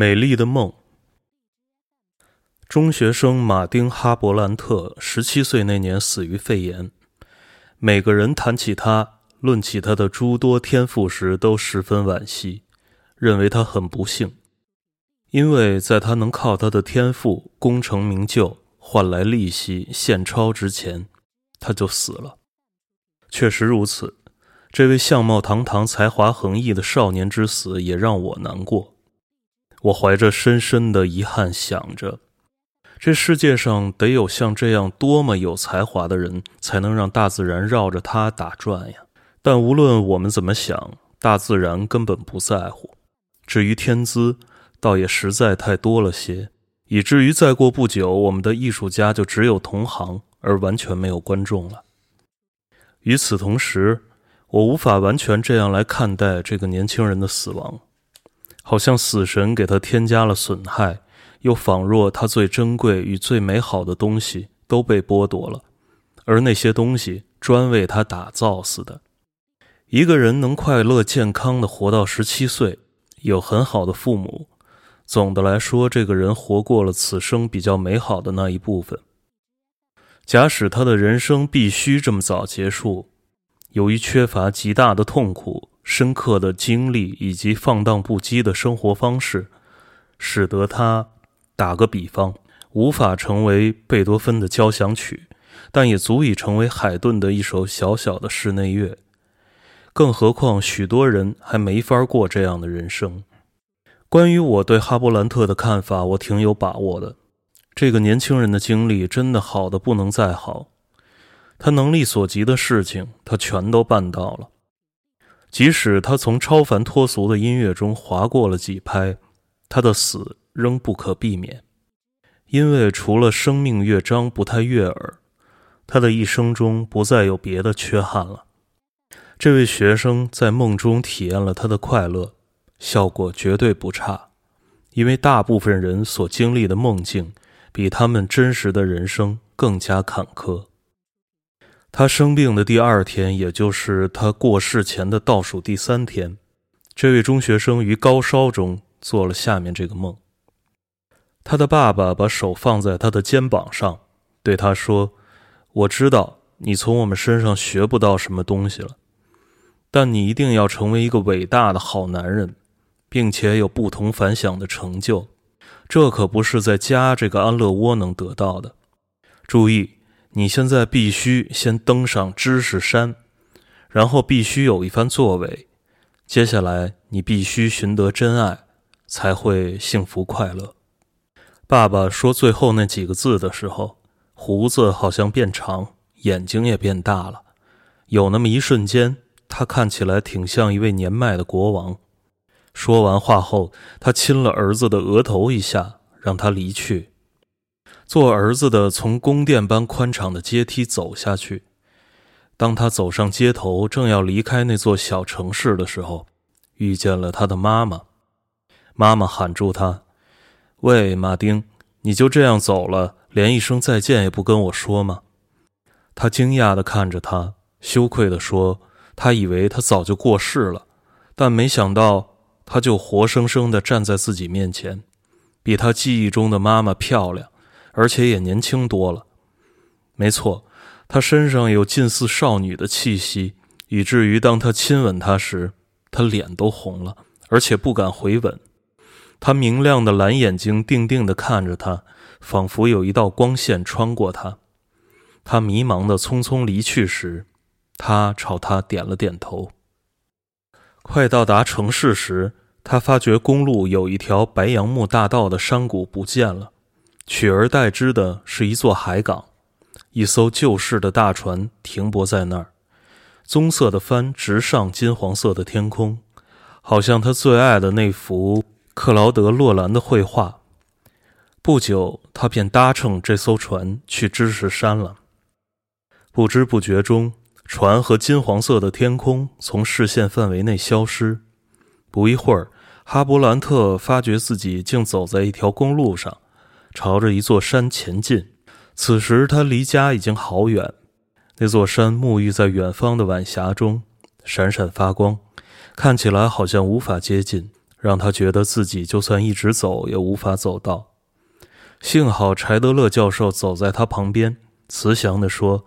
美丽的梦。中学生马丁·哈伯兰特十七岁那年死于肺炎。每个人谈起他、论起他的诸多天赋时，都十分惋惜，认为他很不幸，因为在他能靠他的天赋功成名就、换来利息现钞之前，他就死了。确实如此，这位相貌堂堂、才华横溢的少年之死也让我难过。我怀着深深的遗憾，想着，这世界上得有像这样多么有才华的人，才能让大自然绕着他打转呀！但无论我们怎么想，大自然根本不在乎。至于天资，倒也实在太多了些，以至于再过不久，我们的艺术家就只有同行，而完全没有观众了。与此同时，我无法完全这样来看待这个年轻人的死亡。好像死神给他添加了损害，又仿若他最珍贵与最美好的东西都被剥夺了，而那些东西专为他打造似的。一个人能快乐健康的活到十七岁，有很好的父母，总的来说，这个人活过了此生比较美好的那一部分。假使他的人生必须这么早结束，由于缺乏极大的痛苦。深刻的经历以及放荡不羁的生活方式，使得他打个比方，无法成为贝多芬的交响曲，但也足以成为海顿的一首小小的室内乐。更何况，许多人还没法过这样的人生。关于我对哈勃兰特的看法，我挺有把握的。这个年轻人的经历真的好的不能再好，他能力所及的事情，他全都办到了。即使他从超凡脱俗的音乐中划过了几拍，他的死仍不可避免，因为除了生命乐章不太悦耳，他的一生中不再有别的缺憾了。这位学生在梦中体验了他的快乐，效果绝对不差，因为大部分人所经历的梦境比他们真实的人生更加坎坷。他生病的第二天，也就是他过世前的倒数第三天，这位中学生于高烧中做了下面这个梦。他的爸爸把手放在他的肩膀上，对他说：“我知道你从我们身上学不到什么东西了，但你一定要成为一个伟大的好男人，并且有不同凡响的成就。这可不是在家这个安乐窝能得到的。注意。”你现在必须先登上知识山，然后必须有一番作为。接下来，你必须寻得真爱，才会幸福快乐。爸爸说最后那几个字的时候，胡子好像变长，眼睛也变大了。有那么一瞬间，他看起来挺像一位年迈的国王。说完话后，他亲了儿子的额头一下，让他离去。做儿子的从宫殿般宽敞的阶梯走下去。当他走上街头，正要离开那座小城市的时候，遇见了他的妈妈。妈妈喊住他：“喂，马丁，你就这样走了，连一声再见也不跟我说吗？”他惊讶地看着他，羞愧地说：“他以为他早就过世了，但没想到他就活生生地站在自己面前，比他记忆中的妈妈漂亮。”而且也年轻多了，没错，她身上有近似少女的气息，以至于当他亲吻她时，她脸都红了，而且不敢回吻。她明亮的蓝眼睛定定地看着他，仿佛有一道光线穿过他。他迷茫的匆匆离去时，他朝他点了点头。快到达城市时，他发觉公路有一条白杨木大道的山谷不见了。取而代之的是一座海港，一艘旧式的大船停泊在那儿，棕色的帆直上金黄色的天空，好像他最爱的那幅克劳德·洛兰的绘画。不久，他便搭乘这艘船去知识山了。不知不觉中，船和金黄色的天空从视线范围内消失。不一会儿，哈伯兰特发觉自己竟走在一条公路上。朝着一座山前进，此时他离家已经好远。那座山沐浴在远方的晚霞中，闪闪发光，看起来好像无法接近，让他觉得自己就算一直走也无法走到。幸好柴德勒教授走在他旁边，慈祥地说：“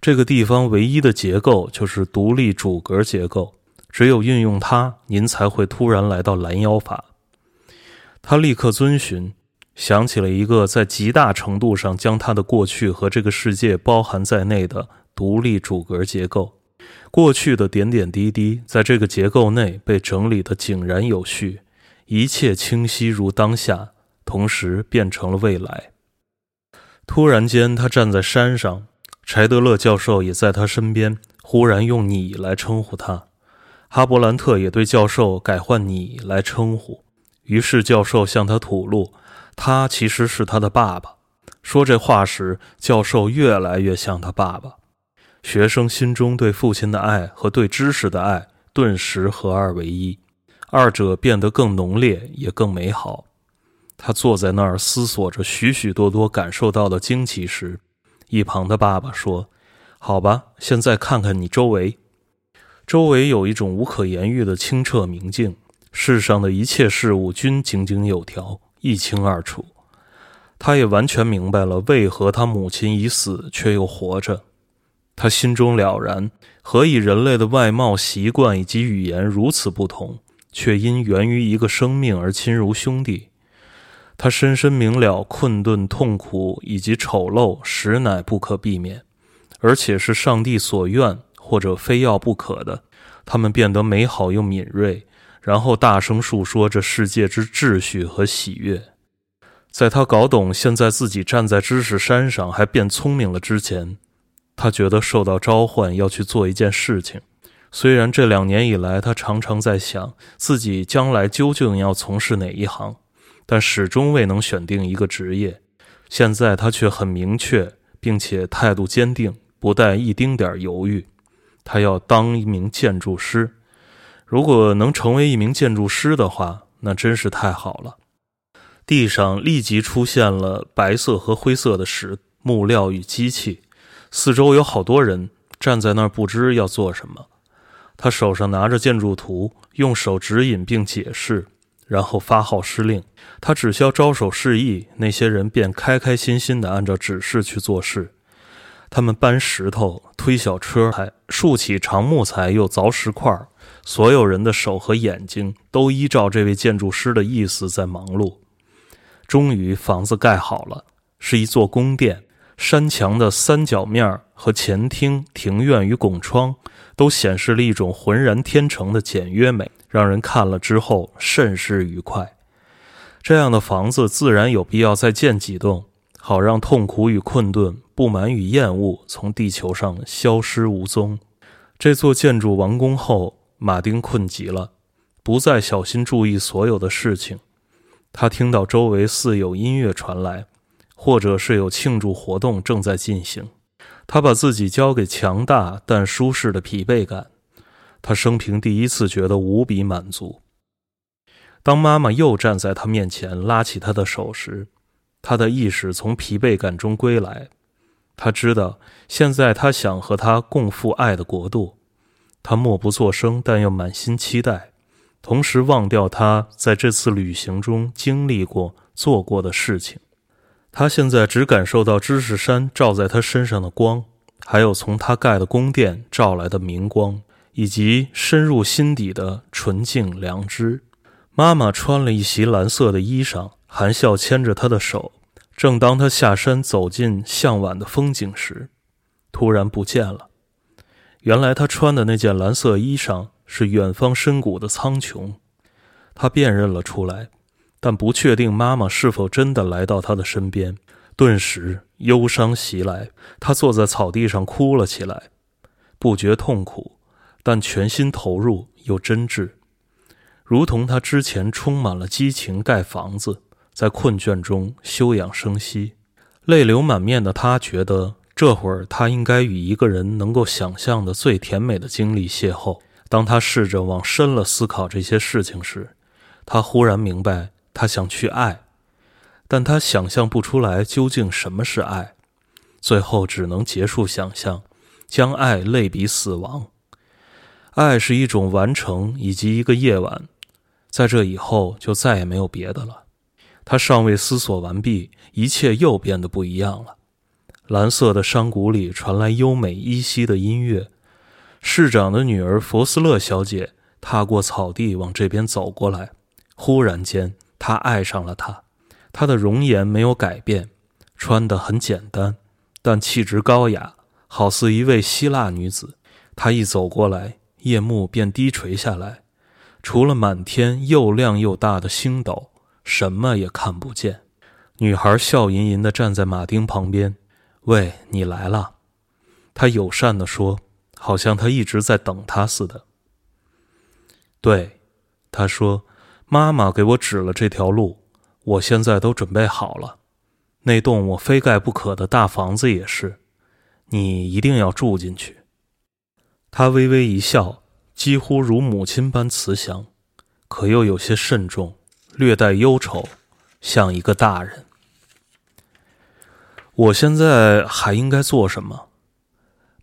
这个地方唯一的结构就是独立主格结构，只有运用它，您才会突然来到拦腰法。”他立刻遵循，想起了一个在极大程度上将他的过去和这个世界包含在内的独立主格结构。过去的点点滴滴，在这个结构内被整理得井然有序，一切清晰如当下。同时变成了未来。突然间，他站在山上，柴德勒教授也在他身边。忽然用“你”来称呼他，哈伯兰特也对教授改换“你”来称呼。于是教授向他吐露，他其实是他的爸爸。说这话时，教授越来越像他爸爸。学生心中对父亲的爱和对知识的爱顿时合二为一，二者变得更浓烈，也更美好。他坐在那儿思索着许许多多感受到的惊奇时，一旁的爸爸说：“好吧，现在看看你周围。周围有一种无可言喻的清澈明净，世上的一切事物均井井有条，一清二楚。”他也完全明白了为何他母亲已死却又活着。他心中了然，何以人类的外貌、习惯以及语言如此不同，却因源于一个生命而亲如兄弟？他深深明了，困顿、痛苦以及丑陋实乃不可避免，而且是上帝所愿或者非要不可的。他们变得美好又敏锐，然后大声述说这世界之秩序和喜悦。在他搞懂现在自己站在知识山上还变聪明了之前，他觉得受到召唤要去做一件事情。虽然这两年以来，他常常在想自己将来究竟要从事哪一行。但始终未能选定一个职业，现在他却很明确，并且态度坚定，不带一丁点犹豫。他要当一名建筑师。如果能成为一名建筑师的话，那真是太好了。地上立即出现了白色和灰色的石木料与机器，四周有好多人站在那儿，不知要做什么。他手上拿着建筑图，用手指引并解释。然后发号施令，他只需要招手示意，那些人便开开心心地按照指示去做事。他们搬石头、推小车，还竖起长木材，又凿石块。所有人的手和眼睛都依照这位建筑师的意思在忙碌。终于，房子盖好了，是一座宫殿。山墙的三角面和前厅、庭院与拱窗，都显示了一种浑然天成的简约美。让人看了之后甚是愉快。这样的房子自然有必要再建几栋，好让痛苦与困顿、不满与厌恶从地球上消失无踪。这座建筑完工后，马丁困极了，不再小心注意所有的事情。他听到周围似有音乐传来，或者是有庆祝活动正在进行。他把自己交给强大但舒适的疲惫感。他生平第一次觉得无比满足。当妈妈又站在他面前，拉起他的手时，他的意识从疲惫感中归来。他知道，现在他想和他共赴爱的国度。他默不作声，但又满心期待，同时忘掉他在这次旅行中经历过、做过的事情。他现在只感受到知识山照在他身上的光，还有从他盖的宫殿照来的明光。以及深入心底的纯净良知。妈妈穿了一袭蓝色的衣裳，含笑牵着他的手。正当他下山走进向晚的风景时，突然不见了。原来他穿的那件蓝色衣裳是远方深谷的苍穹。他辨认了出来，但不确定妈妈是否真的来到他的身边。顿时忧伤袭来，他坐在草地上哭了起来，不觉痛苦。但全心投入又真挚，如同他之前充满了激情盖房子，在困倦中休养生息。泪流满面的他觉得，这会儿他应该与一个人能够想象的最甜美的经历邂逅。当他试着往深了思考这些事情时，他忽然明白，他想去爱，但他想象不出来究竟什么是爱，最后只能结束想象，将爱类比死亡。爱是一种完成以及一个夜晚，在这以后就再也没有别的了。他尚未思索完毕，一切又变得不一样了。蓝色的山谷里传来优美依稀的音乐。市长的女儿佛斯勒小姐踏过草地往这边走过来。忽然间，她爱上了他。她的容颜没有改变，穿得很简单，但气质高雅，好似一位希腊女子。她一走过来，夜幕便低垂下来，除了满天又亮又大的星斗，什么也看不见。女孩笑吟吟地站在马丁旁边。喂，你来了，他友善地说，好像他一直在等他似的。对，他说，妈妈给我指了这条路，我现在都准备好了。那栋我非盖不可的大房子也是，你一定要住进去。他微微一笑，几乎如母亲般慈祥，可又有些慎重，略带忧愁，像一个大人。我现在还应该做什么？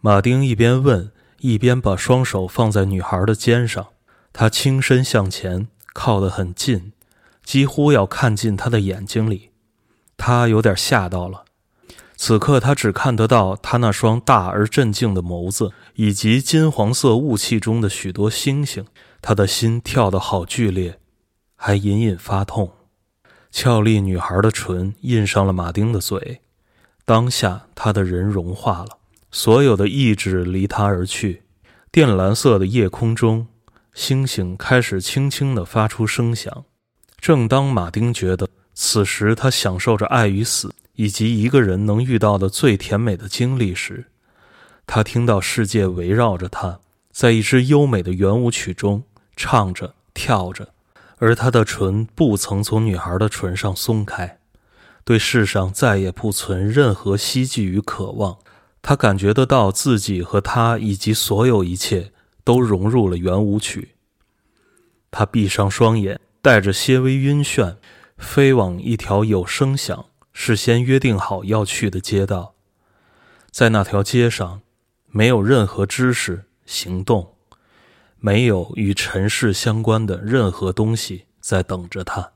马丁一边问，一边把双手放在女孩的肩上。他轻身向前，靠得很近，几乎要看进她的眼睛里。他有点吓到了。此刻他只看得到她那双大而镇静的眸子，以及金黄色雾气中的许多星星。他的心跳得好剧烈，还隐隐发痛。俏丽女孩的唇印上了马丁的嘴。当下，他的人融化了，所有的意志离他而去。靛蓝色的夜空中，星星开始轻轻地发出声响。正当马丁觉得此时他享受着爱与死以及一个人能遇到的最甜美的经历时，他听到世界围绕着他，在一支优美的圆舞曲中唱着、跳着，而他的唇不曾从女孩的唇上松开。对世上再也不存任何希冀与渴望，他感觉得到自己和他以及所有一切都融入了圆舞曲。他闭上双眼，带着些微晕眩，飞往一条有声响、事先约定好要去的街道。在那条街上，没有任何知识、行动，没有与尘世相关的任何东西在等着他。